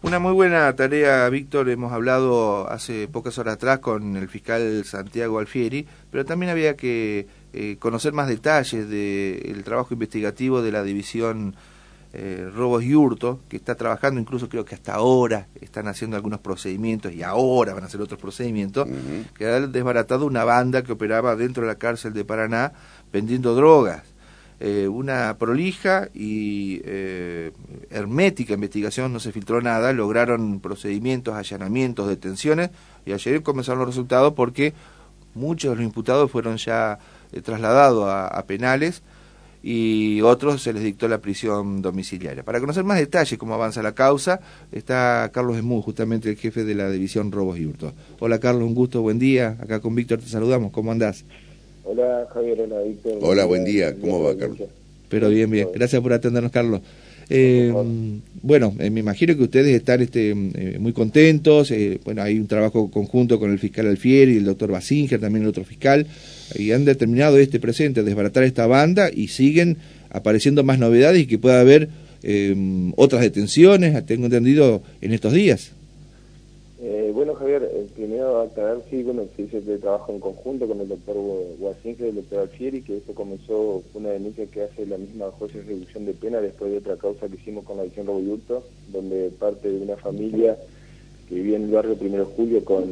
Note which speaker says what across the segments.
Speaker 1: Una muy buena tarea, Víctor. Hemos hablado hace pocas horas atrás con el fiscal Santiago Alfieri, pero también había que eh, conocer más detalles del trabajo investigativo de la división eh, Robos y Hurto, que está trabajando, incluso creo que hasta ahora están haciendo algunos procedimientos y ahora van a hacer otros procedimientos, que han desbaratado una banda que operaba dentro de la cárcel de Paraná vendiendo drogas. Eh, una prolija y eh, hermética investigación, no se filtró nada, lograron procedimientos, allanamientos, detenciones y ayer comenzaron los resultados porque muchos de los imputados fueron ya eh, trasladados a, penales y otros se les dictó la prisión domiciliaria. Para conocer más detalles cómo avanza la causa, está Carlos Esmú, justamente el jefe de la división Robos y Hurtos. Hola Carlos, un gusto, buen día. Acá con Víctor te saludamos, ¿cómo andás?
Speaker 2: Hola Javier, hola Víctor.
Speaker 3: Hola, buen día, ¿cómo va Carlos?
Speaker 1: Pero bien, bien, gracias por atendernos Carlos. Eh, bueno, eh, me imagino que ustedes están este, eh, muy contentos. bueno, hay un trabajo conjunto con el fiscal Alfieri y el doctor Basinger, también el otro fiscal, y han determinado este presente, desbaratar esta banda y siguen apareciendo más novedades y que pueda haber otras detenciones, tengo entendido, en estos días.
Speaker 2: Eh, bueno, Javier, eh, primero aclarar, sí, bueno, se dice que trabajo en conjunto con el doctor Guasinque y el doctor Alfieri, que esto comenzó una denuncia que hace la misma juez de reducción de pena después de otra causa que hicimos con la visión Roboyurto, donde parte de una familia que vivía en el barrio Primero de Julio con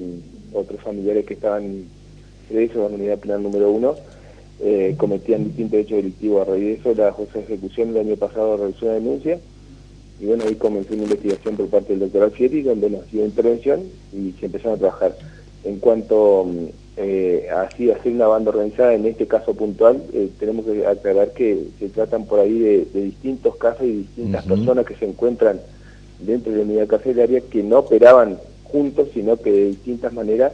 Speaker 2: otros familiares que estaban presos en la unidad penal número uno, eh, cometían distintos hechos delictivos. A raíz de eso, la jueza de ejecución el año pasado realizó una denuncia y bueno, ahí comenzó una investigación por parte del doctor Alfieri, donde nos dio intervención y se empezaron a trabajar. En cuanto mm, eh, a hacer una banda organizada, en este caso puntual, eh, tenemos que aclarar que se tratan por ahí de, distintos casos y distintas personas que se encuentran dentro de la unidad carcelaria que no operaban juntos, sino que de distintas maneras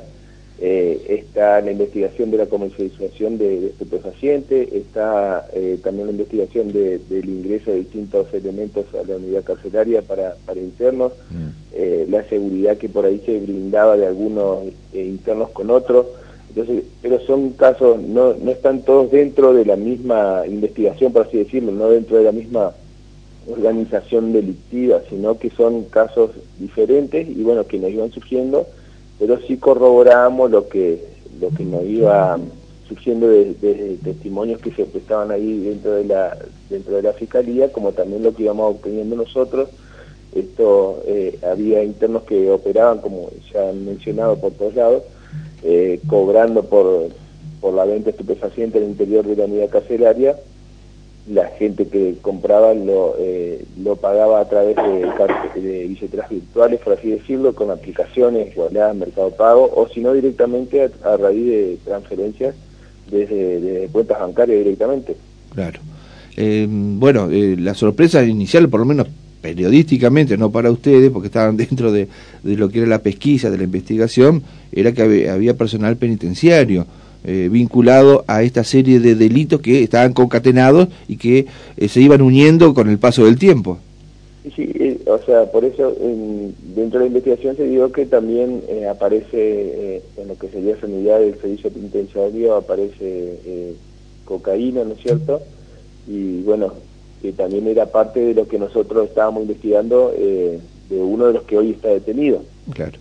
Speaker 2: eh, está la investigación de la comercialización de, de estupefacientes, está eh, también la investigación del ingreso de distintos elementos a la unidad carcelaria para, para internos, mm. eh, la seguridad que por ahí se brindaba de algunos internos con otros. Entonces, pero son casos, no, no están todos dentro de la misma investigación, por así decirlo, no dentro de la misma organización delictiva, sino que son casos diferentes y bueno, que nos iban surgiendo pero sí corroboramos lo que, lo que nos iba surgiendo de, testimonios que se estaban ahí dentro de la dentro de la fiscalía, como también lo que íbamos obteniendo nosotros. Esto eh, había internos que operaban, como ya han mencionado por todos lados, eh, cobrando por, por la venta estupefaciente en el interior de la unidad carcelaria la gente que compraba lo, eh, lo pagaba a través de, de, billeteras virtuales, por así decirlo, con aplicaciones, igualadas, Mercado Pago, o si no directamente a, raíz de transferencias desde, cuentas bancarias directamente.
Speaker 1: Claro. Eh, bueno, eh, la sorpresa inicial, por lo menos periodísticamente, no para ustedes, porque estaban dentro de, de lo que era la pesquisa, de la investigación, era que había personal penitenciario. Eh, vinculado a esta serie de delitos que estaban concatenados y que eh, se iban uniendo con el paso del tiempo.
Speaker 2: Sí, eh, o sea, por eso dentro de la investigación se dio que también aparece en lo que sería unidad del servicio penitenciario, aparece cocaína, ¿no es cierto? Y bueno, que también era parte de lo que nosotros estábamos investigando de uno de los que hoy está detenido.
Speaker 1: Claro.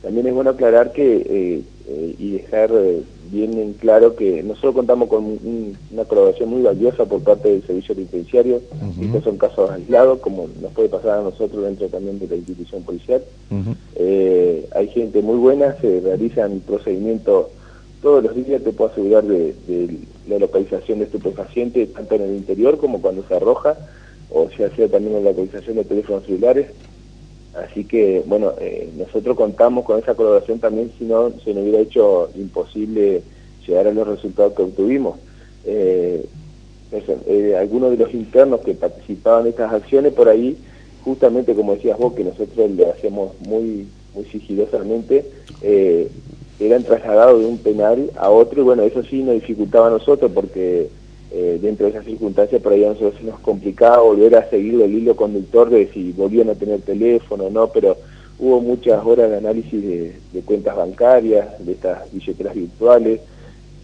Speaker 2: también es bueno aclarar que eh, y dejar eh, bien en claro que nosotros contamos con una colaboración muy valiosa por parte del servicio penitenciario. Estos son casos aislados, como nos puede pasar a nosotros dentro también de la institución policial. Eh, hay gente muy buena, se realizan procedimientos todos los días, te puedo asegurar, de, la localización de estupefacientes, tanto en el interior como cuando se arroja, o se hace también la localización de teléfonos celulares. Así que, bueno, eh, nosotros contamos con esa colaboración también, si no, se nos hubiera hecho imposible llegar a los resultados que obtuvimos. Eh, eh, algunos de los internos que participaban en estas acciones por ahí, justamente como decías vos, que nosotros le hacemos muy, muy sigilosamente, eran trasladados de un penal a otro y bueno, eso sí nos dificultaba a nosotros porque eh, dentro de esas circunstancias por ahí a nosotros nos complicaba volver a seguir el hilo conductor de si volvían a tener teléfono o no, pero hubo muchas horas de análisis de, cuentas bancarias, de estas billeteras virtuales,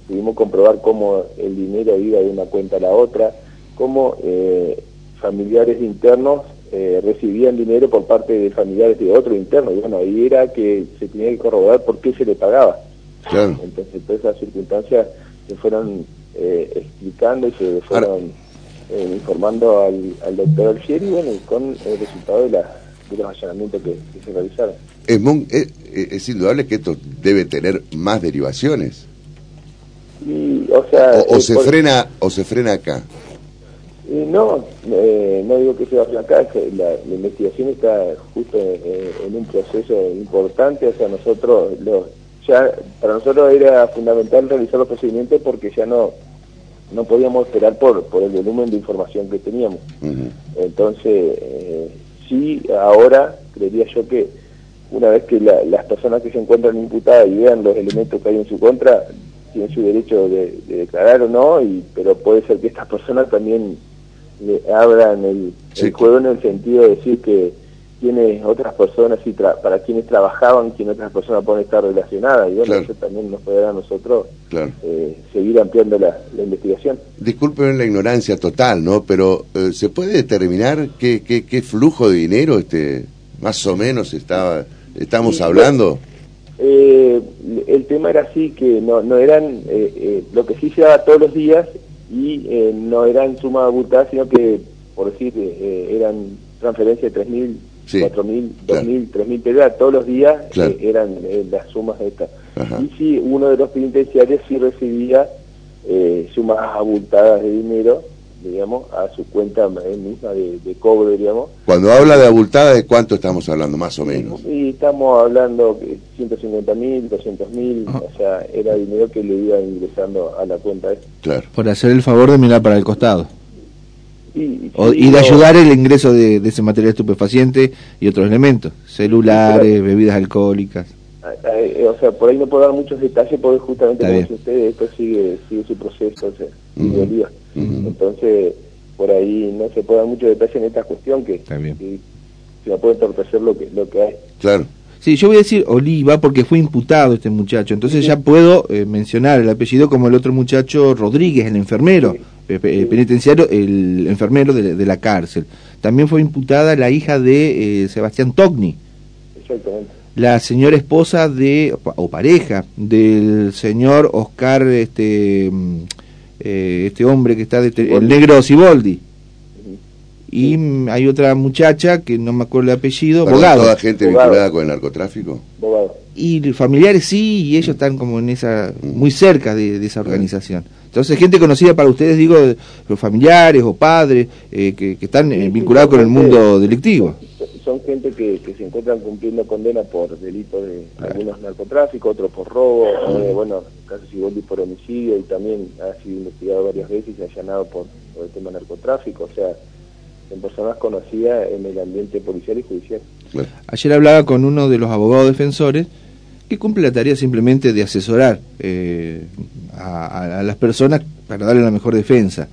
Speaker 2: pudimos comprobar cómo el dinero iba de una cuenta a la otra, cómo eh, familiares internos eh, recibían dinero por parte de familiares de otro interno. Y bueno, ahí era que se tenía que corroborar por qué se le pagaba. Entonces, todas esas circunstancias se fueron eh, explicando y se fueron eh, informando al, al, doctor Alfieri, bueno, con el resultado de, la, de los allanamientos que, se realizaron.
Speaker 3: Es, es, indudable que esto debe tener más derivaciones.
Speaker 2: o, sea,
Speaker 3: o, se frena o se frena acá
Speaker 2: no, eh, no digo que se vaya acá, la, la investigación está justo en, un proceso importante, o sea, nosotros, ya para nosotros era fundamental realizar los procedimientos porque ya no no podíamos esperar por, por el volumen de información que teníamos. Entonces, eh, sí, ahora creería yo que una vez que las personas que se encuentran imputadas y vean los elementos que hay en su contra, tienen su derecho de, declarar o no, y, pero puede ser que estas personas también le abran el, juego en el sentido de decir que tiene otras personas y para quienes trabajaban, quienes otras personas pueden estar relacionadas. Y bueno, eso también nos puede dar a nosotros eh, seguir ampliando la, investigación.
Speaker 3: Disculpen la ignorancia total, ¿no? Pero eh, ¿se puede determinar qué, qué, qué, flujo de dinero este más o menos estaba estamos hablando?
Speaker 2: Eh, el tema era así, que no, no eran, lo que sí se daba todos los días y eh, no eran sumas abultadas, sino que, por decir, eh, eran transferencias de 3.000, sí, 4.000, 2.000, 3.000 pesos, todos los días eh, eran las sumas estas. Y si uno de los penitenciarios sí recibía sumas abultadas de dinero, digamos, a su cuenta misma de, cobro, digamos.
Speaker 3: Cuando habla de abultada, ¿de cuánto estamos hablando, más o menos?
Speaker 2: Y estamos hablando de 150 mil, 200 mil, o sea, era dinero que le iba ingresando a la cuenta.
Speaker 1: Claro. Por hacer el favor de mirar para el costado. Y, de ayudar el ingreso de, ese material estupefaciente y otros elementos, celulares, bebidas alcohólicas.
Speaker 2: Eh, o sea, por ahí no puedo dar muchos detalles porque justamente como dice usted, esto sigue, sigue su proceso, o sea, sigue Entonces, por ahí no se puede dar muchos detalles en esta cuestión que, se no puede entorpecer lo que, lo que hay.
Speaker 3: Claro.
Speaker 1: Sí, yo voy a decir Oliva porque fue imputado este muchacho, entonces ya puedo eh, mencionar el apellido como el otro muchacho Rodríguez, el enfermero penitenciario, el enfermero de, la cárcel. También fue imputada la hija de eh, Sebastián Togni. Exactamente la señora esposa de, o pareja, del señor Oscar, este, mm, eh, este hombre que está, de, el negro Siboldi. Y mm, hay otra muchacha que no me acuerdo el apellido, abogado.
Speaker 3: ¿Toda gente vinculada con el narcotráfico?
Speaker 1: Y familiares sí, y ellos están como en esa, muy cerca de, esa organización. Entonces, gente conocida para ustedes, digo, los familiares o padres eh, que, están eh, vinculados con el mundo delictivo.
Speaker 2: son gente que, se encuentran cumpliendo condena por delitos de algunos narcotráficos, otros por robo, eh, bueno, casos Siboldi por homicidio y también ha sido investigado varias veces y allanado por, el tema narcotráfico, o sea, son personas conocidas en el ambiente policial y judicial.
Speaker 1: Ayer hablaba con uno de los abogados defensores que cumple la tarea simplemente de asesorar eh, a, las personas para darle la mejor defensa.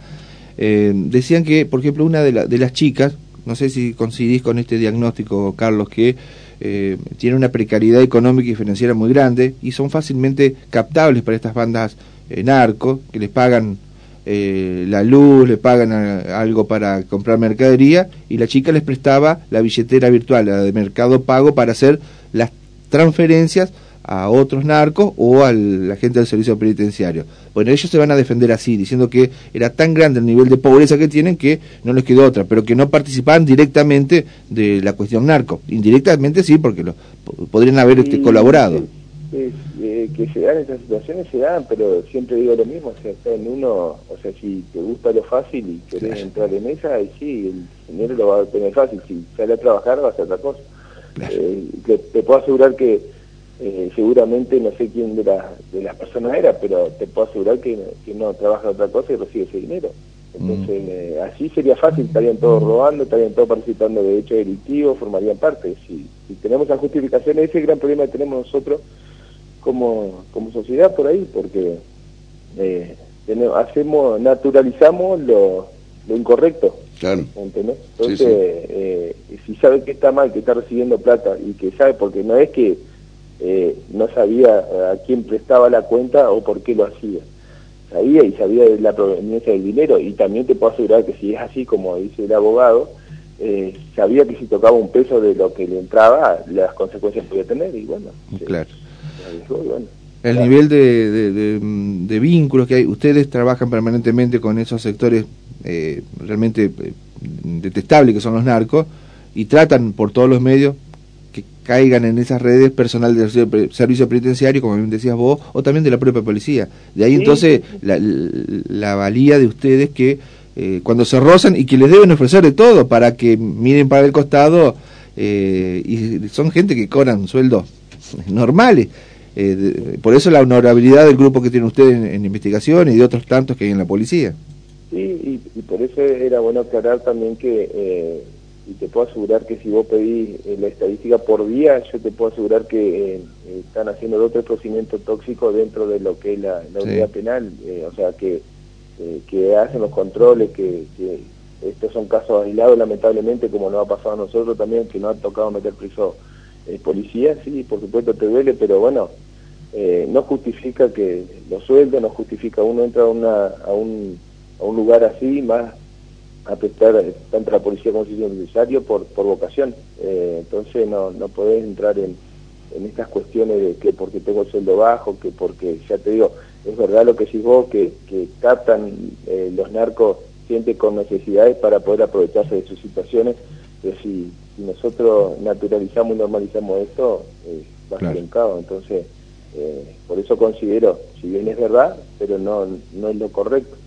Speaker 1: Eh, decían que, por ejemplo, una de, de las chicas, no sé si coincidís con este diagnóstico, Carlos, que eh, tiene una precariedad económica y financiera muy grande y son fácilmente captables para estas bandas narco, que les pagan eh, la luz, le pagan algo para comprar mercadería y la chica les prestaba la billetera virtual, la de mercado pago, para hacer las transferencias a otros narcos o a la gente del servicio penitenciario. Bueno, ellos se van a defender así, diciendo que era tan grande el nivel de pobreza que tienen que no les quedó otra, pero que no participaban directamente de la cuestión narco. Indirectamente sí, porque lo, podrían haber este, colaborado.
Speaker 2: Eh, que se dan esas situaciones, se dan, pero siempre digo lo mismo, o sea, está en uno, o sea, si te gusta lo fácil y querés entrar en esa, y sí, el dinero lo va a tener fácil, si sale a trabajar va a hacer otra cosa. Eh, te puedo asegurar que eh, seguramente no sé quién de, de las personas era, pero te puedo asegurar que, no trabaja otra cosa y recibe ese dinero. Entonces, mm. eh, así sería fácil, estarían todos robando, estarían todos participando de hechos delictivos, formarían parte. Si, si tenemos la justificación, ese es el gran problema que tenemos nosotros como, como sociedad por ahí, porque eh, hacemos, naturalizamos lo, lo incorrecto.
Speaker 3: Claro.
Speaker 2: Entonces, si sabe que está mal, que está recibiendo plata y que sabe, porque no es que eh, no sabía a quién prestaba la cuenta o por qué lo hacía. Sabía y sabía de la proveniencia del dinero y también te puedo asegurar que si es así como dice el abogado, eh, sabía que si tocaba un peso de lo que le entraba, las consecuencias podía tener y bueno.
Speaker 1: Claro. el nivel de, de, vínculos que hay, ustedes trabajan permanentemente con esos sectores eh, realmente eh, detestables que son los narcos y tratan por todos los medios caigan en esas redes personal del servicio penitenciario, como bien decías vos, o también de la propia policía. De ahí entonces la, la valía de ustedes que eh, cuando se rozan y que les deben ofrecer de todo para que miren para el costado eh, y son gente que cobran sueldos normales. Eh, por eso la honorabilidad del grupo que tiene usted en, investigación y de otros tantos que hay en la policía.
Speaker 2: Sí, y, por eso era bueno aclarar también que, y te puedo asegurar que si vos pedís la estadística por día, yo te puedo asegurar que están haciendo otro procedimiento tóxico dentro de lo que es la, unidad penal. o sea que eh, que hacen los controles, que, estos son casos aislados lamentablemente, como nos ha pasado a nosotros también, que nos ha tocado meter preso eh, policía, sí, por supuesto te duele, pero bueno, eh, no justifica que los sueldos, no justifica uno entra a, una, a, un, a un lugar así, más a prestar tanto la policía como es necesario por, por vocación. entonces no, no podés entrar en, en estas cuestiones de que porque tengo el sueldo bajo, que porque, ya te digo, es verdad lo que decís vos, que, que captan eh, los narcos gente con necesidades para poder aprovecharse de sus situaciones, pero si, nosotros naturalizamos y normalizamos esto, eh, va a ser un caos. Entonces, eh, por eso considero, si bien es verdad, pero no, no es lo correcto.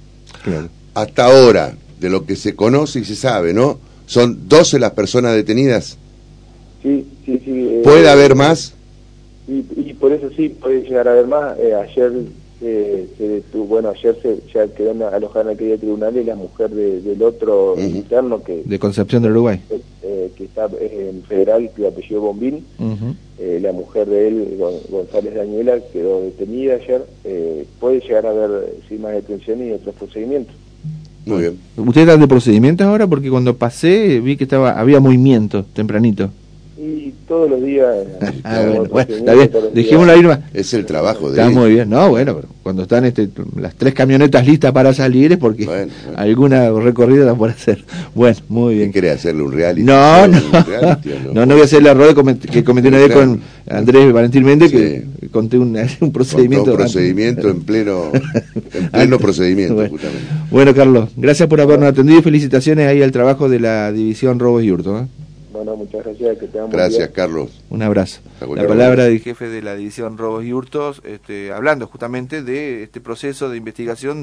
Speaker 3: Hasta ahora, de lo que se conoce y se sabe, ¿no? Son 12 las personas detenidas.
Speaker 2: Sí, sí, sí.
Speaker 3: ¿Puede haber más?
Speaker 2: Y, y, por eso sí, puede llegar a haber más. ayer se bueno, ayer se, ya quedó alojada en aquella tribunal y la mujer del otro interno que...
Speaker 1: De Concepción del Uruguay.
Speaker 2: Eh, que está en federal, que apellido Bombín, eh, la mujer de él, González Daniela, quedó detenida ayer. Eh, puede llegar a haber sí, más detenciones y otros procedimientos.
Speaker 3: Muy bien.
Speaker 1: ¿Ustedes están de procedimientos ahora? Porque cuando pasé vi que estaba había movimiento tempranito.
Speaker 2: Y todos los días.
Speaker 1: ah, bueno, está bien. Dejémoslo ahí
Speaker 3: Es el trabajo
Speaker 1: de Está muy bien. No, bueno, pero cuando están este, las tres camionetas listas para salir es porque alguna recorrida la puede hacer. Bueno, muy bien.
Speaker 3: ¿Quiere hacerle un reality?
Speaker 1: No, no. no. no, voy a hacer el error que cometí una vez con Andrés Valentín Méndez, que conté un, un procedimiento.
Speaker 3: un procedimiento en pleno, en pleno procedimiento,
Speaker 1: bueno. Bueno, Carlos, gracias por habernos atendido y felicitaciones ahí al trabajo de la División Robos y Hurto. ¿eh?
Speaker 2: Muchas gracias. Que
Speaker 3: gracias, Carlos.
Speaker 1: Un abrazo. La palabra del jefe de la división Robos y Hurtos, este, hablando justamente de este proceso de investigación.